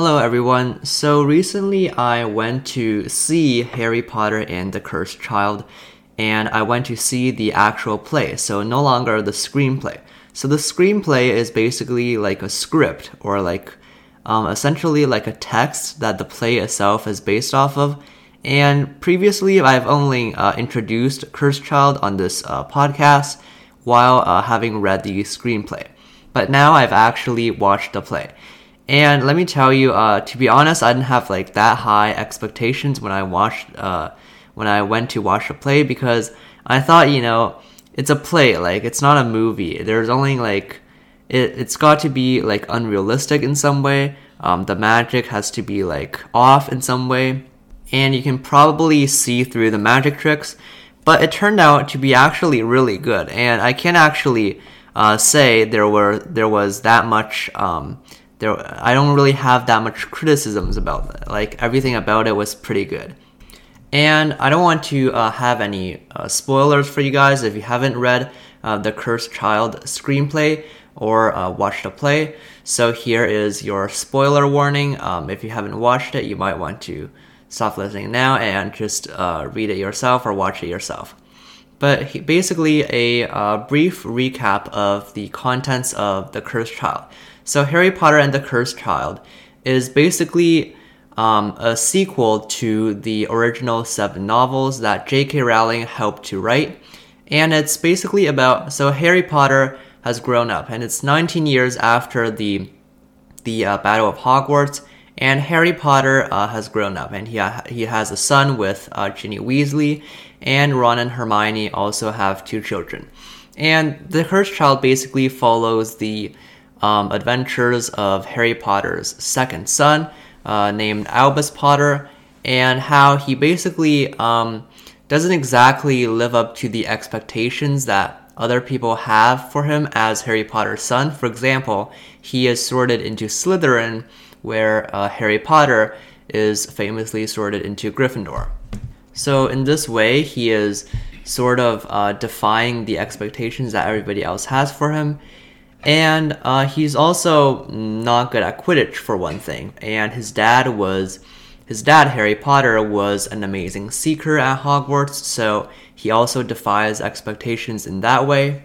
Hello everyone. So recently I went to see Harry Potter and the Cursed Child and I went to see the actual play, so no longer the screenplay. So the screenplay is basically like a script or like um, essentially like a text that the play itself is based off of. And previously I've only uh, introduced Cursed Child on this uh, podcast while uh, having read the screenplay. But now I've actually watched the play. And let me tell you, uh, to be honest, I didn't have like that high expectations when I watched, uh, when I went to watch the play because I thought, you know, it's a play, like it's not a movie. There's only like, it, it's got to be like unrealistic in some way. Um, the magic has to be like off in some way, and you can probably see through the magic tricks. But it turned out to be actually really good, and I can't actually uh, say there were there was that much um, there I don't really have that much criticisms about it. Like everything about it was pretty good. And I don't want to uh, have any uh, spoilers for you guys if you haven't read uh, the Cursed Child screenplay or uh, watched the play. So here is your spoiler warning. Um, if you haven't watched it, you might want to stop listening now and just uh, read it yourself or watch it yourself. But basically, a uh, brief recap of the contents of the Cursed Child. So Harry Potter and the Cursed Child is basically um, a sequel to the original seven novels that J.K. Rowling helped to write. And it's basically about so Harry Potter has grown up, and it's 19 years after the the uh, Battle of Hogwarts, and Harry Potter uh, has grown up, and he ha- he has a son with uh, Ginny Weasley, and Ron and Hermione also have two children. And the Cursed Child basically follows the um, adventures of Harry Potter's second son, uh, named Albus Potter, and how he basically um, doesn't exactly live up to the expectations that other people have for him as Harry Potter's son. For example, he is sorted into Slytherin, where uh, Harry Potter is famously sorted into Gryffindor. So, in this way, he is sort of uh, defying the expectations that everybody else has for him and uh, he's also not good at Quidditch for one thing. And his dad was, his dad Harry Potter was an amazing seeker at Hogwarts, so he also defies expectations in that way.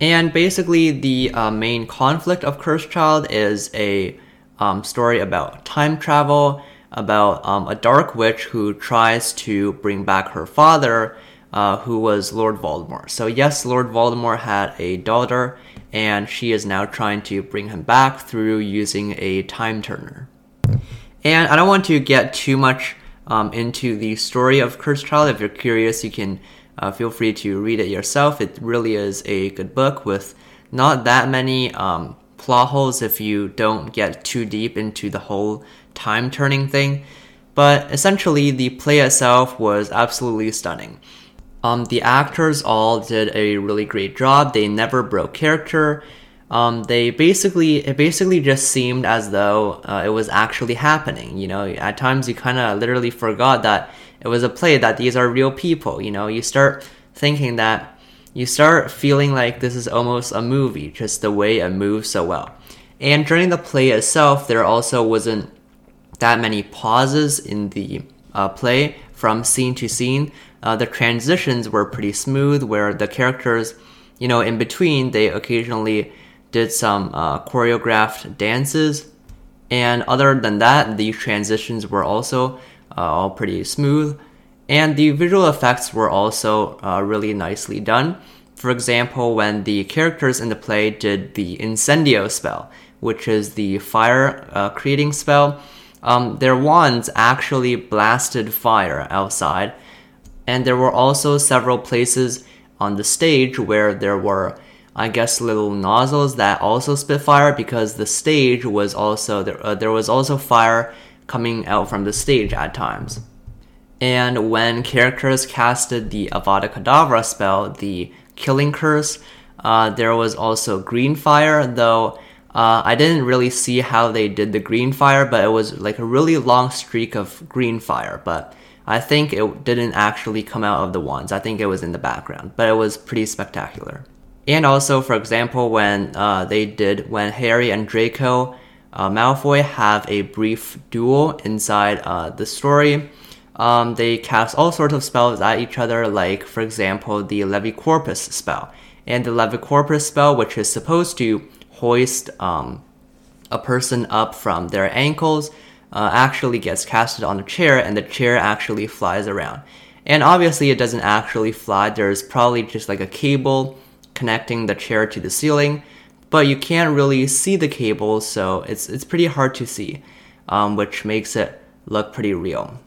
And basically, the uh, main conflict of Cursed Child is a um, story about time travel, about um, a dark witch who tries to bring back her father, uh, who was Lord Voldemort. So, yes, Lord Voldemort had a daughter, and she is now trying to bring him back through using a time turner. And I don't want to get too much um, into the story of Cursed Child. If you're curious, you can uh, feel free to read it yourself. It really is a good book with not that many um, plot holes if you don't get too deep into the whole time turning thing. But essentially, the play itself was absolutely stunning. Um, the actors all did a really great job. They never broke character. Um, they basically it basically just seemed as though uh, it was actually happening. You know, at times you kind of literally forgot that it was a play. That these are real people. You know, you start thinking that you start feeling like this is almost a movie, just the way it moves so well. And during the play itself, there also wasn't that many pauses in the uh, play from scene to scene uh, the transitions were pretty smooth, where the characters, you know, in between, they occasionally did some uh, choreographed dances. And other than that, the transitions were also uh, all pretty smooth. And the visual effects were also uh, really nicely done. For example, when the characters in the play did the incendio spell, which is the fire uh, creating spell, um, their wands actually blasted fire outside and there were also several places on the stage where there were I guess little nozzles that also spit fire because the stage was also there, uh, there was also fire coming out from the stage at times. And when characters casted the Avada Kedavra spell, the Killing Curse, uh, there was also green fire, though uh, I didn't really see how they did the green fire, but it was like a really long streak of green fire. But I think it didn't actually come out of the wands. I think it was in the background, but it was pretty spectacular. And also, for example, when uh, they did, when Harry and Draco uh, Malfoy have a brief duel inside uh, the story. Um, they cast all sorts of spells at each other, like, for example, the Levicorpus spell. And the Levicorpus spell, which is supposed to hoist um, a person up from their ankles, uh, actually gets casted on a chair, and the chair actually flies around. And obviously, it doesn't actually fly, there's probably just like a cable connecting the chair to the ceiling but you can't really see the cable, so it's it's pretty hard to see, um, which makes it look pretty real.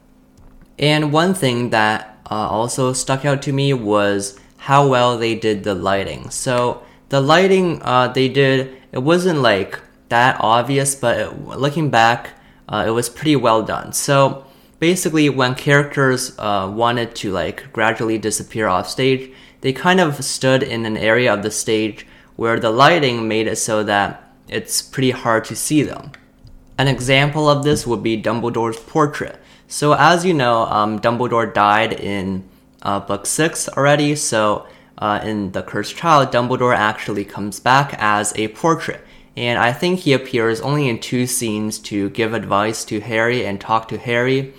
And one thing that uh, also stuck out to me was how well they did the lighting. So the lighting uh, they did, it wasn't like that obvious, but it, looking back, uh, it was pretty well done. So basically, when characters uh, wanted to like gradually disappear off stage, they kind of stood in an area of the stage where the lighting made it so that it's pretty hard to see them. An example of this would be Dumbledore's portrait. So, as you know, um, Dumbledore died in uh, book six already. So, uh, in The Cursed Child, Dumbledore actually comes back as a portrait. And I think he appears only in two scenes to give advice to Harry and talk to Harry.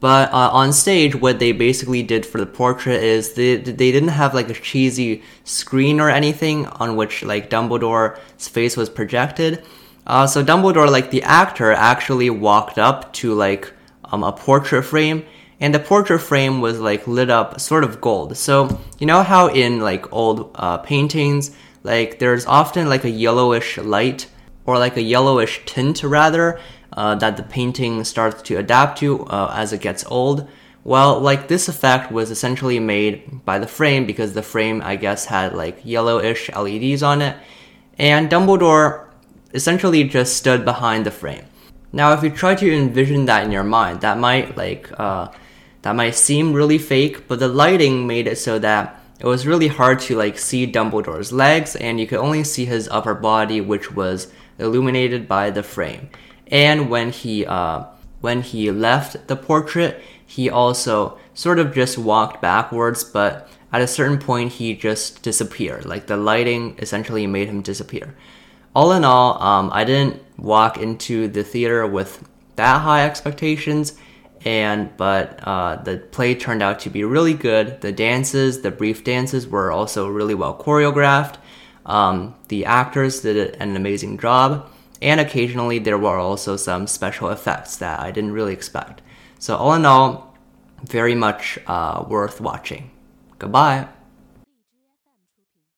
But uh, on stage, what they basically did for the portrait is they, they didn't have like a cheesy screen or anything on which like Dumbledore's face was projected. Uh, so Dumbledore, like the actor, actually walked up to like um, a portrait frame, and the portrait frame was like lit up sort of gold. So you know how in like old uh, paintings, like there's often like a yellowish light or like a yellowish tint rather uh, that the painting starts to adapt to uh, as it gets old. Well, like this effect was essentially made by the frame because the frame, I guess, had like yellowish LEDs on it, and Dumbledore essentially just stood behind the frame. Now, if you try to envision that in your mind, that might like uh, that might seem really fake, but the lighting made it so that it was really hard to like see Dumbledore's legs, and you could only see his upper body, which was illuminated by the frame. And when he uh, when he left the portrait, he also sort of just walked backwards, but at a certain point he just disappeared. Like the lighting essentially made him disappear. All in all, um, I didn't walk into the theater with that high expectations, and but uh, the play turned out to be really good. The dances, the brief dances, were also really well choreographed. Um, the actors did an amazing job and occasionally there were also some special effects that I didn't really expect. So, all in all, very much uh, worth watching. Goodbye.